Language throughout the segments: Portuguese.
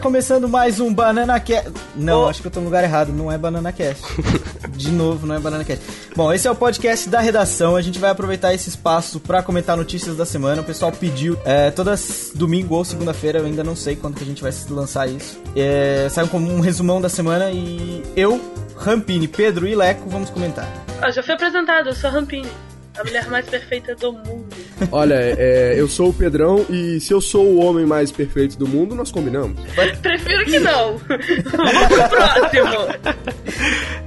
começando mais um Banana Cast. Não, oh. acho que eu tô no lugar errado. Não é Banana Cast. De novo, não é Banana Cast. Bom, esse é o podcast da redação. A gente vai aproveitar esse espaço para comentar notícias da semana. O pessoal pediu é, todas domingo ou segunda-feira. Eu ainda não sei quando que a gente vai lançar isso. É, sai como um resumão da semana e eu, Rampini, Pedro e Leco vamos comentar. Ah, já foi apresentado. Eu sou Rampini. A mulher mais perfeita do mundo. Olha, é, eu sou o Pedrão e se eu sou o homem mais perfeito do mundo, nós combinamos. Prefiro que não. Vamos pro próximo.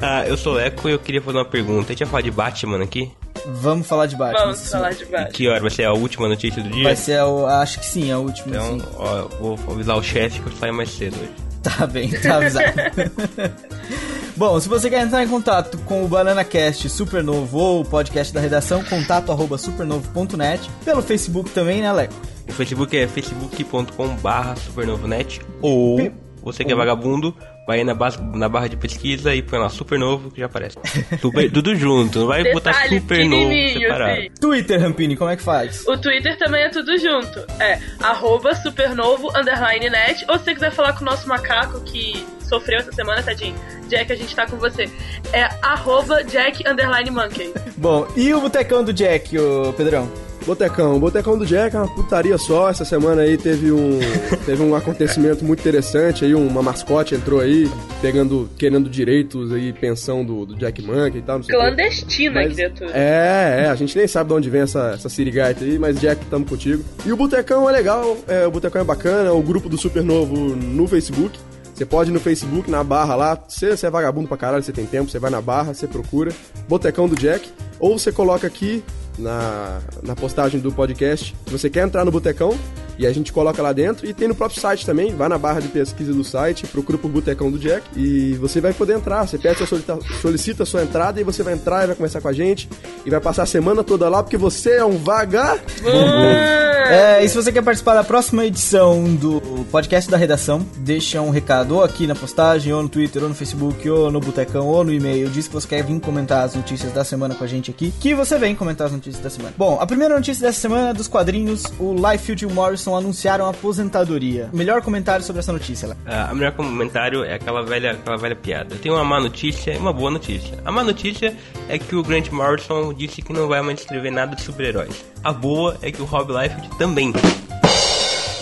Ah, eu sou o Eco e eu queria fazer uma pergunta. A gente vai falar de Batman aqui? Vamos falar de Batman. Vamos falar de Batman. que hora? Vai ser a última notícia do dia? Vai ser, a, acho que sim, a última. Então, sim. ó, vou avisar o chefe que eu saio mais cedo hoje. Tá bem, tá avisado. Bom, se você quer entrar em contato com o Banana Cast Supernovo ou o podcast da redação, contato arroba supernovo.net. Pelo Facebook também, né, Leco? O Facebook é facebook.com.br supernovonet ou você que é vagabundo, vai aí na, na barra de pesquisa e põe lá supernovo que já aparece. Super, tudo junto, não vai botar supernovo separado. Sim. Twitter, Rampini, como é que faz? O Twitter também é tudo junto. É arroba supernovo underline net. Ou se você quiser falar com o nosso macaco que sofreu essa semana, tadinho. Jack, a gente tá com você. É arroba Jack underline monkey. Bom, e o botecão do Jack, o Pedrão? Botecão, o Botecão do Jack é uma putaria só. Essa semana aí teve um, teve um acontecimento muito interessante. Aí uma mascote entrou aí, pegando, querendo direitos aí, pensão do, do Jack Monkey e tal. Não sei Clandestina, mas, criatura. É, é, a gente nem sabe de onde vem essa, essa sirigaita aí, mas Jack, tamo contigo. E o Botecão é legal, é, o Botecão é bacana, o grupo do Super Novo no Facebook. Você pode ir no Facebook, na barra lá. Se você é vagabundo pra caralho, você tem tempo, você vai na barra, você procura. Botecão do Jack. Ou você coloca aqui na, na postagem do podcast. Se você quer entrar no Botecão, e a gente coloca lá dentro. E tem no próprio site também. Vai na barra de pesquisa do site, procura por Botecão do Jack. E você vai poder entrar. Você pede sua solicita a sua entrada e você vai entrar e vai conversar com a gente. E vai passar a semana toda lá, porque você é um vaga. É, e se você quer participar da próxima edição do podcast da redação, deixa um recado ou aqui na postagem, ou no Twitter, ou no Facebook, ou no Botecão, ou no e-mail. Diz que você quer vir comentar as notícias da semana com a gente aqui. Que você vem comentar as notícias da semana. Bom, a primeira notícia dessa semana é dos quadrinhos, o Liefeld Anunciaram aposentadoria. Melhor comentário sobre essa notícia, lá. Ah, o melhor comentário é aquela velha, aquela velha piada. Tem uma má notícia e uma boa notícia. A má notícia é que o Grant Morrison disse que não vai mais escrever nada de super-heróis. A boa é que o Rob Liefeld também.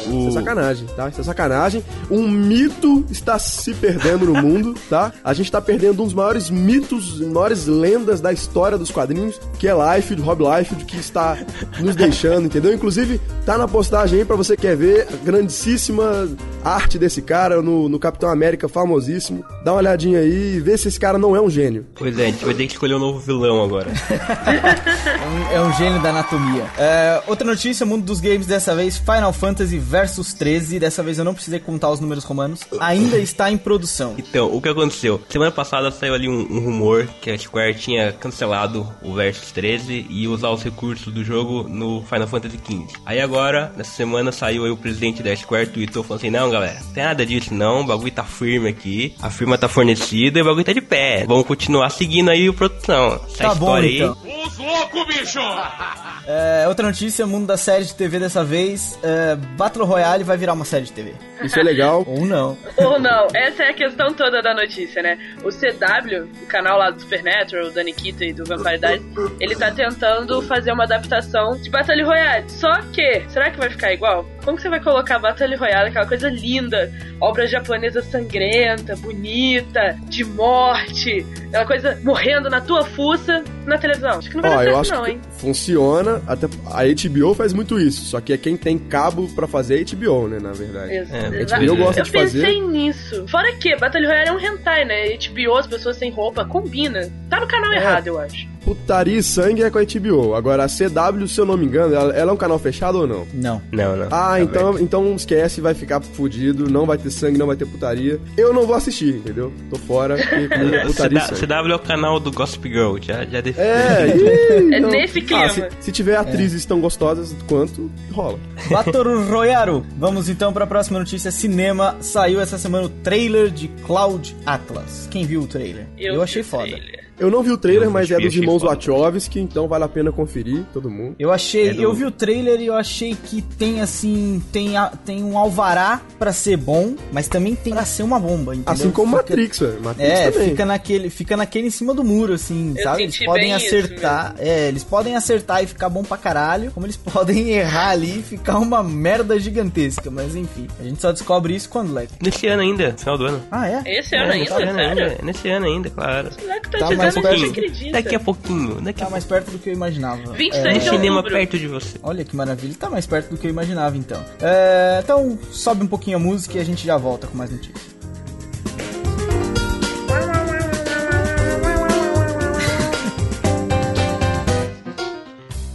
Isso é sacanagem, tá? Isso é sacanagem. Um mito está se perdendo no mundo, tá? A gente tá perdendo um dos maiores mitos, maiores lendas da história dos quadrinhos, que é Liefeld, Rob Liefeld, que está nos deixando, entendeu? Inclusive, tá na postagem aí pra você que quer ver a grandíssima arte desse cara no, no Capitão América famosíssimo. Dá uma olhadinha aí e vê se esse cara não é um gênio. Pois é, a gente vai ter que escolher um novo vilão agora. é, um, é, um, gênio da anatomia. É, outra notícia, mundo dos games dessa vez, Final Fantasy versus 13. Dessa vez eu não precisei contar os números romanos. Ainda está em produção. Então, o que aconteceu? Semana passada saiu ali um, um rumor que a Square tinha cancelado o versus 13 e usar os recursos do jogo no Final Fantasy XV. Aí agora, nessa semana, saiu aí o presidente da Square tweetou falando assim: Não, galera, não tem nada disso não. O bagulho tá firme aqui. A firma tá fornecida e o bagulho tá de pé. Vamos continuar seguindo aí a produção. Essa tá história bom, então. aí. Os loucos, bicho! É, outra notícia, mundo da série de TV dessa vez. É, Battle Royale vai virar uma série de TV. Isso é legal. Ou não. Ou não. Essa é a questão toda da notícia, né? O CW, o canal lá do Supernatural, da Nikita e do Vampire Diaries, ele tá tentando fazer uma adaptação de Battle Royale. Só que, será que vai ficar igual? Como que você vai colocar Battle Royale, aquela coisa linda, obra japonesa sangrenta, bonita, de morte, aquela coisa morrendo na tua fuça na televisão? Acho que não vai Ó, dar certo eu acho não, hein? Funciona, até a HBO faz muito isso, só que é quem tem cabo para fazer a HBO, né, na verdade. Exato. É, HBO gosta eu de fazer. Eu pensei nisso. Fora que Battle Royale é um hentai, né? HBO, as pessoas sem roupa, combina. Tá no canal é. errado, eu acho putaria e sangue é com a HBO. Agora, a CW, se eu não me engano, ela, ela é um canal fechado ou não? Não. Não, não. Ah, então, então esquece, vai ficar fudido, não vai ter sangue, não vai ter putaria. Eu não vou assistir, entendeu? Tô fora, putaria CW, CW é o canal do Gossip Girl, já, já definiu. É, e, então, é nesse clima. Ah, se, se, tiver atrizes é. tão gostosas quanto, rola. Batoru Royaru. Vamos então para a próxima notícia. Cinema. Saiu essa semana o trailer de Cloud Atlas. Quem viu o trailer? Eu, Eu achei foda. Trailer. Eu não vi o trailer, Eu mas é dos achei irmãos. Wachowski, então vale a pena conferir, todo mundo. Eu achei, É do- eu vi o trailer e eu achei que tem assim, tem, a- tem um alvará pra ser bom, mas também tem pra ser uma bomba, entendeu? Assim como Fica- Matrix, velho. Matrix É, também. fica naquele, fica naquele em cima do muro, assim, Eu sabe? Eles podem acertar, é, eles podem acertar e ficar bom pra caralho, como eles podem errar ali e ficar uma merda gigantesca, mas enfim, a gente só descobre isso quando, Leque. Nesse ano ainda, final do ano. Ah, é? Esse ano É, ainda, ano sério? ainda, nesse ano ainda, claro. O moleque tá, Tá mais. Daqui a pouquinho, daqui a Tá mais perto do que eu imaginava. 26 É, de Um cinema outubro. perto de você. Olha que maravilha, tá mais perto do que eu imaginava então. É, então, sobe um pouquinho a música e a gente já volta com mais notícias.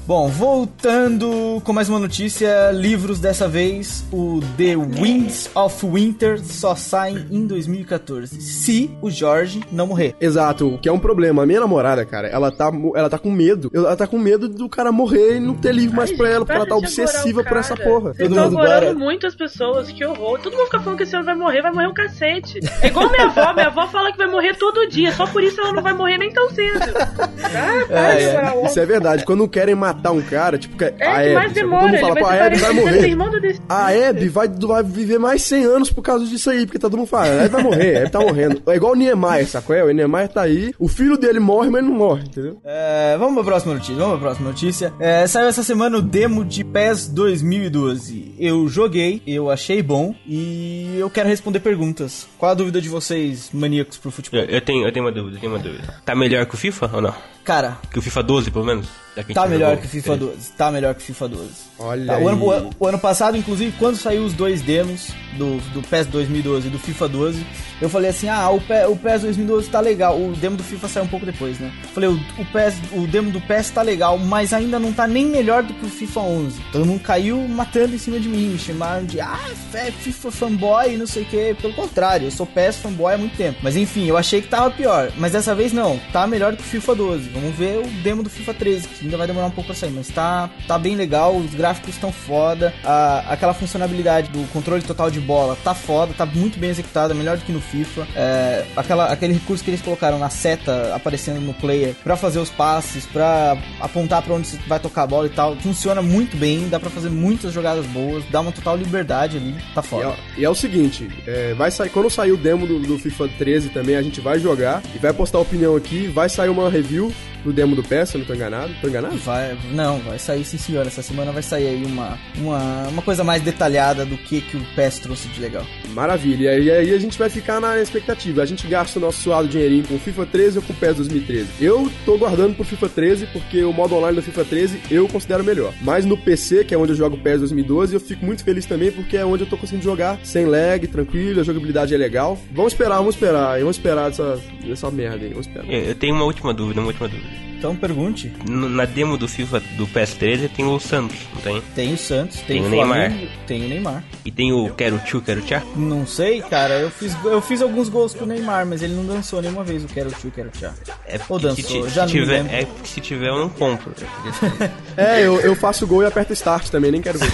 Bom, voltando com mais uma notícia, livros dessa vez, o The Winds of Winter só sai em 2014, se o Jorge não morrer. Exato, o que é um problema. A minha namorada, cara, ela tá, ela tá com medo. Ela tá com medo do cara morrer e não ter livro mais Ai, pra ela, porque ela tá obsessiva por essa porra. Vocês Todo mundo agora- muito as pessoas, que horror. Todo mundo fica falando que esse ano vai morrer, vai morrer um cacete. É igual minha avó, minha avó fala que vai morrer todo dia, só por isso ela não vai morrer nem tão cedo. Ah, É, é. Isso é verdade. Quando querem matar um cara, tipo, que É, a que Abby, mais demora, todo mundo ele fala, vai pô, ser a Abby vai morrer. A Abby vai, vai viver mais 100 anos por causa disso aí, porque tá todo mundo falando, a Abby vai morrer, a Abby tá morrendo. É igual o Niemeyer, sacou? É, O Niemeyer tá aí, o filho dele morre, mas ele não morre, entendeu? É, vamos pra próxima notícia, vamos pra próxima notícia. É, saiu essa semana o demo de PES 2012. Eu joguei, eu achei bom e eu quero responder perguntas. Qual a dúvida de vocês, maníacos pro futebol? Eu, eu tenho, eu tenho uma dúvida, eu tenho uma dúvida. Tá melhor que o FIFA ou não? Cara, Que o FIFA 12, pelo menos? Gente tá melhor que o FIFA 12. Tá melhor que o FIFA 12. Olha Tá, o, ano, o ano passado, inclusive, quando saiu os dois demos do, do PES 2012 e do FIFA 12, eu falei assim: ah, o, Pe- o PES 2012 tá legal. O demo do FIFA saiu um pouco depois, né? Falei, o, o, PES, o demo do PES tá legal, mas ainda não tá nem melhor do que o FIFA 11. Todo mundo caiu matando em cima de mim, me chamaram de ah, é FIFA fanboy, não sei o que. Pelo contrário, eu sou PES fanboy há muito tempo. Mas enfim, eu achei que tava pior. Mas dessa vez não, tá melhor do que o FIFA 12. Vamos ver o demo do FIFA 13, que ainda vai demorar um pouco pra sair, mas tá, tá bem legal, os gráficos estão foda, a, aquela funcionalidade do controle total de bola tá foda, tá muito bem executada, melhor do que no FIFA. É, aquela, aquele recurso que eles colocaram na seta aparecendo no player pra fazer os passes, pra apontar pra onde você vai tocar a bola e tal, funciona muito bem, dá pra fazer muitas jogadas boas, dá uma total liberdade ali, tá E foda. é, e é o seguinte, é, vai sair, quando sair o demo do, do FIFA 13 também, a gente vai jogar e vai postar opinião aqui, vai sair uma review do demo do PES, se eu não tô enganado. Tô enganado? Vai, não, vai sair sim senhor. Essa semana vai sair aí uma, uma, uma coisa mais detalhada do que, que o PES trouxe de legal. Maravilha. E aí a gente vai ficar na expectativa. A gente gasta o nosso suado dinheirinho com o FIFA 13 ou com o PES 2013. Eu tô guardando pro FIFA 13 porque o modo online do FIFA 13 eu considero melhor. Mas no PC, que é onde eu jogo o PES 2012, eu fico muito feliz também porque é onde eu tô conseguindo jogar sem lag, tranquilo, a jogabilidade é legal. Vamos esperar, vamos esperar. Vamos esperar dessa, dessa merda aí. Vamos esperar. Eu eu tenho uma última dúvida, uma última dúvida. Então pergunte. No- Na demo do FIFA do PS13 tem o Santos, não tem? Tem o Santos, tem, Tem o o Neymar. Flamengo, tem o Neymar. E tem o Quero Tchu, Quero Tchá? Não sei, cara, eu fiz, eu fiz alguns gols com o Neymar, mas ele não dançou nenhuma vez o Quero Tio, Quero Tchá. É Ou se, dançou, ti- já se tiver, lembro. é porque se tiver eu não compro. É, eu, eu faço gol e aperto start também, nem quero ver.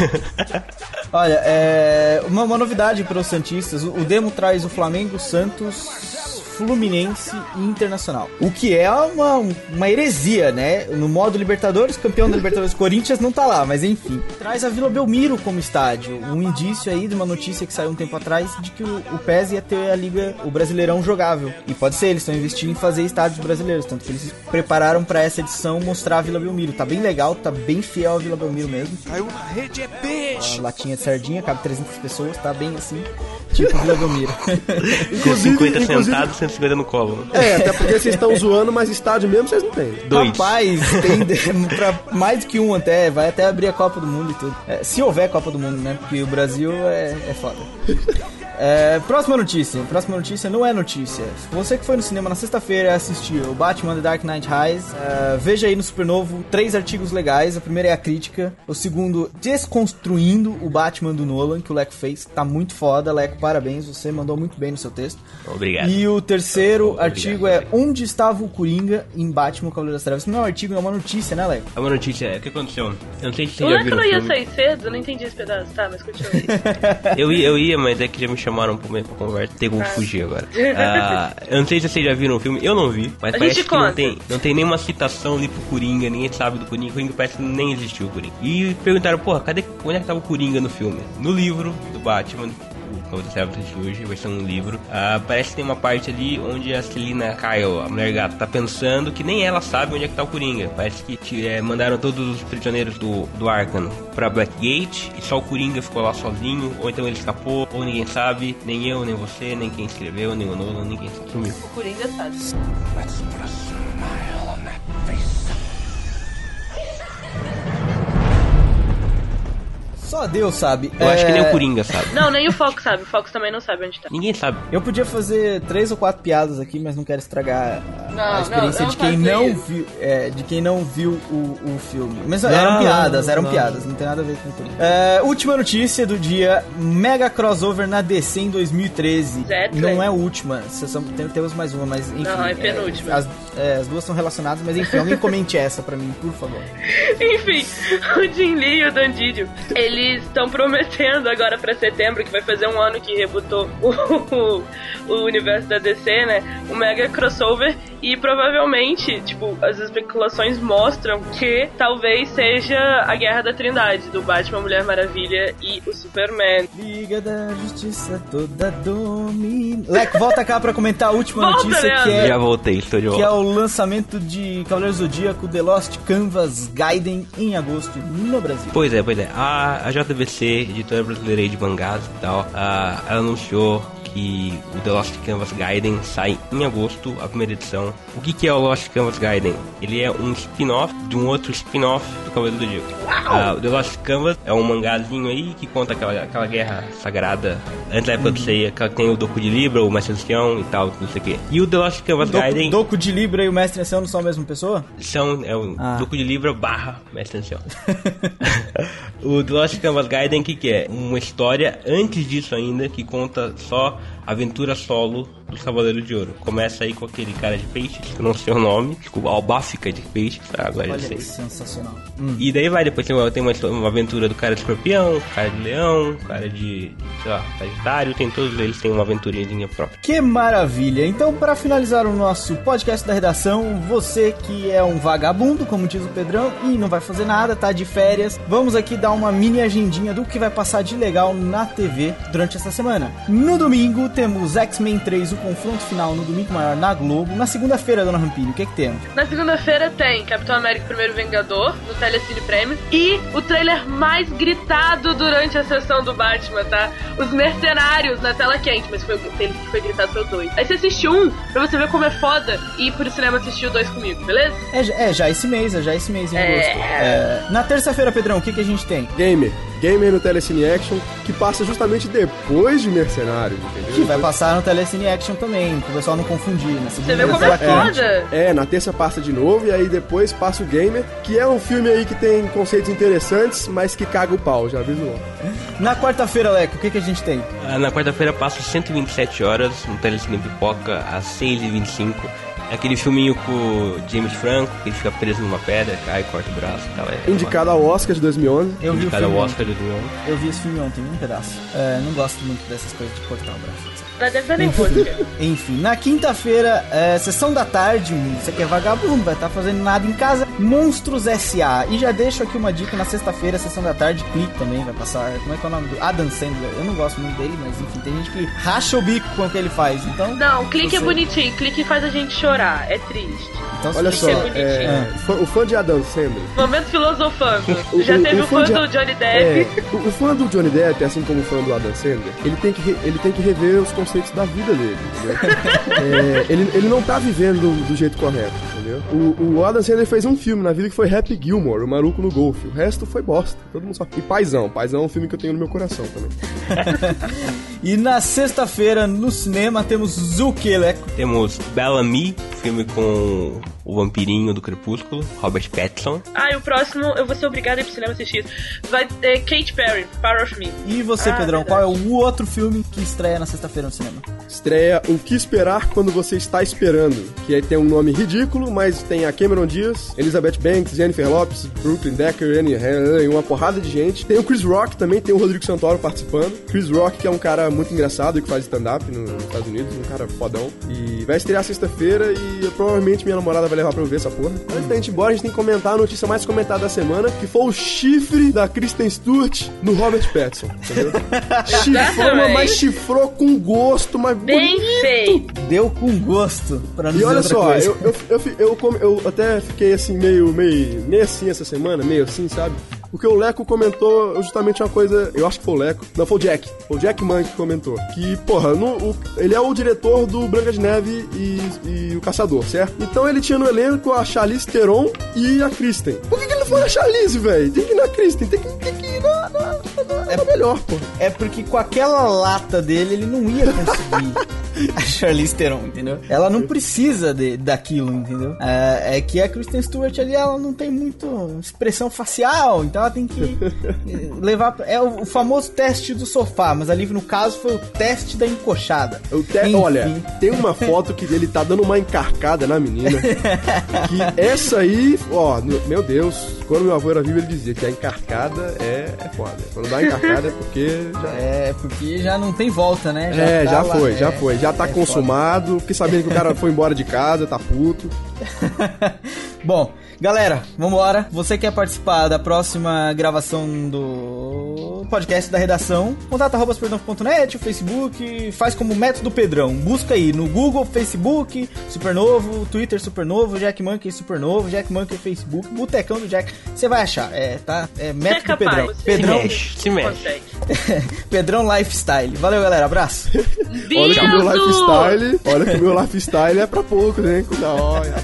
Olha, é, uma, uma novidade para os Santistas: o, o demo traz o Flamengo, Santos, Fluminense e Internacional. O que é uma, uma heresia, né? No modo Libertadores, campeão da Libertadores Corinthians não tá lá, mas enfim. Traz a Vila Belmiro como estádio. Um indício aí de uma notícia que saiu um tempo atrás de que o, o PES ia ter a Liga, o Brasileirão jogável. E pode ser, eles estão investindo em fazer estádios brasileiros. Tanto que eles prepararam para essa edição mostrar a Vila Belmiro. Tá bem legal, tá bem fiel a Vila Belmiro mesmo. Caiu na rede, é peixe! Uma latinha de sardinha, cabe 300 pessoas, tá bem assim, tipo Vila Belmiro. Com 50 inclusive- sentados, 150 no colo. É, até porque vocês estão zoando, mas estádio mesmo vocês não têm. Dois. Rapaz, tem de- pra mais do que um até, vai até abrir a Copa do Mundo e tudo. É, se houver Copa do Mundo, né? Porque o Brasil é, é foda. É, próxima notícia. Próxima notícia não é notícia. Você que foi no cinema na sexta-feira assistiu o Batman The Dark Knight Rise, é, veja aí no Supernovo três artigos legais. A primeira é a crítica. O segundo, desconstruindo o Batman do Nolan, que o Leco fez. Tá muito foda, Leco, parabéns. Você mandou muito bem no seu texto. Obrigado. E o terceiro Obrigado, artigo é. Onde estava o Coringa em Batman o Cavaleiro das Trevas. Isso não é um artigo, é uma notícia, né, Leco? É uma notícia, é, o que aconteceu? Eu não sei se já Leco viram não ia filme. sair cedo? Eu não entendi esse pedaço. Tá, mas continua. Eu ia, eu ia, mas é que já me chamaram chamaram pra, pra conversa. Tem como fugir agora. Ah, eu não sei se vocês já viram o filme, eu não vi, mas A parece que não conta. tem, não tem nenhuma citação ali pro Coringa, ninguém sabe do Coringa. O Coringa parece que nem existiu o Coringa. E perguntaram, porra, cadê, onde é que tava o Coringa no filme? No livro do Batman. O Cavaleiro das Trevas de hoje, vai ser um livro. Ah, parece que tem uma parte ali onde a Celina Kyle, a mulher gata, tá pensando que nem ela sabe onde é que tá o Coringa. Parece que eh, mandaram todos os prisioneiros do, do Arkham pra Blackgate e só o Coringa ficou lá sozinho, ou então ele escapou, ou ninguém sabe, nem eu, nem você, nem quem escreveu, nem o Nolan, ninguém sabe. Sumiu. O Coringa sabe. Só Deus sabe. Eu acho que nem É, o Coringa sabe. Não, nem o Fox sabe. O Fox também não sabe onde tá. Ninguém sabe. Eu podia fazer três ou quatro piadas aqui, mas não quero estragar Não, a experiência não, de quem não isso. viu, é, de quem não viu o, o filme. Mas Não, eram piadas, eram não. piadas, não tem nada a ver com tudo. É, última notícia do dia: mega crossover na DC em 2013. Zé, não é a última, vocês são- tem- temos mais uma, mas enfim. Não, é penúltima. as, é, as duas são relacionadas, mas enfim, alguém comente essa pra mim, por favor. Enfim, o Jim Lee e o Dan Didio, eles estão prometendo agora pra setembro, que vai fazer um ano que rebutou o, o universo da DC, né? Um mega crossover e provavelmente, tipo, as especulações mostram que talvez seja a Guerra da Trindade, do Batman, Mulher Maravilha e o Superman. Liga da Justiça toda domina. Leco, volta cá pra comentar a última Volta, notícia que Leandro. é Já voltei, estou de que é volta. o lançamento de Cavaleiro Zodíaco The Lost Canvas Gaiden em agosto no Brasil. Pois é, pois é. A, a JVC, editora brasileira de mangás e tal, ah, ela anunciou que o The Lost Canvas Gaiden sai em agosto, a primeira edição. O que, que é o Lost Canvas Gaiden? Ele é um spin-off de um outro spin-off do Cavaleiro do Zodíaco. O The Lost Canvas é um mangazinho aí que conta aquela, aquela guerra sagrada antes da época do Seiya, que tem o Doku de Libra, o Mestre Ancião e tal, não sei o que. E o The Lost Canvas Gaiden Doku, Doku de Libra e o Mestre Ancião não são a mesma pessoa? são é o Ah. Doku de Libra barra Mestre Ancião. o The Lost Canvas Gaiden, o que, que é? Uma história antes disso ainda, que conta só aventura solo dos Cavaleiros de Ouro. Começa aí com aquele cara de peixe, que eu não sei o nome, desculpa, Albáfica de peixe, tá? agora Olha sei. que sensacional. E daí vai, depois tem uma, tem uma, uma aventura do cara de escorpião, cara de leão, cara de, sei lá, sagitário, tem todos eles têm uma aventurinha própria. Que maravilha! Então, para finalizar o nosso podcast da redação, você que é um vagabundo, como diz o Pedrão, e não vai fazer nada, tá de férias, vamos aqui dar uma mini agendinha do que vai passar de legal na TV durante essa semana. No domingo, temos X-Men 3, o confronto final no domingo maior na Globo. Na segunda-feira, dona Rampini, o que que temos? Na segunda-feira tem Capitão América Primeiro Vingador, no Telecine Prêmio, e o trailer mais gritado durante a sessão do Batman, tá? Os Mercenários na tela quente, mas foi, que foi gritado foi o dois. Aí você assiste um, pra você ver como é foda, e ir pro cinema assistir o dois comigo, beleza? É, já- é já esse mês, é já esse mês em É. agosto. É, na terça-feira, Pedrão, o que que a gente tem? Gamer. Gamer no Telecine Action, que passa justamente depois de Mercenários, entendeu? Que vai passar no Telecine Action também, pro pessoal não confundir. Na Você vê como é foda? É, na terça passa de novo e aí depois passa o Gamer, que é um filme aí que tem conceitos interessantes, mas que caga o pau, já aviso logo. Na quarta-feira, Leco, o que, que a gente tem? Ah, Na quarta-feira passa 127 horas no Telecine Pipoca às 6h25. Aquele filminho com o James Franco, que ele fica preso numa pedra, cai, corta o braço e tal. É Indicado ao Oscar de 2011. Eu vi o indicado filme. ao Oscar do Leon. Eu vi esse filme ontem, um pedaço. É, não gosto muito dessas coisas de cortar o braço. Deve dar nervoso, cara. Enfim, na quinta-feira, é, sessão da tarde, você que é vagabundo, vai estar fazendo nada em casa, Monstros S.A. E já deixo aqui uma dica, na sexta-feira, sessão da tarde, Clique também vai passar, como é que é o nome do... Adam Sandler, eu não gosto muito dele, mas enfim, tem gente que racha o bico com o que ele faz, então... Não, clique é Você- bonitinho, clique faz a gente chorar, é triste. então Olha se só, é é, fã- o fã de Adam Sandler. Momento filosofando. O- Já teve o o fã de- do Johnny É, Depp. o, o fã do Johnny Depp, assim como o fã do Adam Sandler, ele tem que, re- ele tem que rever os conceitos da vida dele? É, ele, ele não tá vivendo do, jeito correto, entendeu? O, o Adam Sandler fez um filme na vida que foi Happy Gilmore, o Maluco no Golfe. O resto foi bosta, todo mundo só... E Paizão, Paizão é um filme que eu tenho no meu coração também. E na sexta-feira, no cinema, temos Leco? Temos Bellamy, filme com o vampirinho do Crepúsculo, Robert Pattinson. Ah, e o próximo, eu vou ser obrigada a ir pro cinema assistir. Vai ter Kate Perry, Power of Me. E você, Ah, Pedrão, verdade. qual é o outro filme que estreia na sexta-feira no cinema? Estreia O Que Esperar Quando Você Está Esperando, que aí tem um nome ridículo, mas tem a Cameron Diaz, Elizabeth Banks, Jennifer Lopes, Brooklyn Decker, Annie Hathaway, uma porrada de gente. Tem o Chris Rock também, tem o Rodrigo Santoro participando. Chris Rock, que é um cara muito engraçado e que faz stand-up no- nos Estados Unidos, um cara fodão. E vai estrear sexta-feira e eu, provavelmente minha namorada vai levar pra eu ver essa porra. Antes da gente ir embora, a gente tem que comentar a notícia mais comentada da semana, que foi o chifre da Kristen Stewart no Robert Pattinson, entendeu? Chifrou, mas chifrou com gosto, mas Bem bonito. feito. Deu com gosto, pra não E olha só, eu, eu, eu, eu, come- eu até fiquei assim, meio, meio, meio assim essa semana, meio assim, sabe? Porque o Leco comentou justamente uma coisa, eu acho que foi o Leco, não, foi o Jack, foi o Jack Mann que comentou, que, porra, no- o- ele é o diretor do Branca de Neve e, e o Caçador, certo? Então ele tinha no elenco a Charlize Theron e a Kristen. Por que, que ele não foi na Charlize, velho? Tem que ir na Kristen, tem que, tem que ir na, na, na, na melhor, pô. É porque com aquela lata dele, ele não ia conseguir a Charlize Theron, entendeu? Ela não precisa de, daquilo, entendeu? É, é que a Kristen Stewart ali, ela não tem muito expressão facial, então ela tem que levar... É o, o famoso teste do sofá, mas ali no caso foi o teste da encoxada. Te- olha, tem uma foto que ele tá dando uma encarcada na menina. que essa aí, ó, meu Deus, quando meu avô era vivo, ele dizia que a encarcada é, é foda. Quando dá encarcada é porque já. É, porque já não tem volta, né? é, tá já lá, foi, é, já foi. Já tá é foda. consumado. Fiquei sabendo que o cara foi embora de casa, tá puto. Bom, galera, vambora. Você quer participar da próxima gravação do podcast da redação? Contato arroba supernova.net, o Facebook, faz como método Pedrão. Busca aí no Google, Facebook, Supernovo, Twitter Supernovo, Jack Monkey Supernovo, Jack Monkey Facebook, Botecão do Jack. Você vai achar, é, tá? É é método capaz. Pedrão. Pedrão, mexe, se mexe. Pedrão Lifestyle. Valeu, galera. Abraço. Olha que o meu lifestyle, olha que o meu lifestyle é pra poucos, hein? Da hora.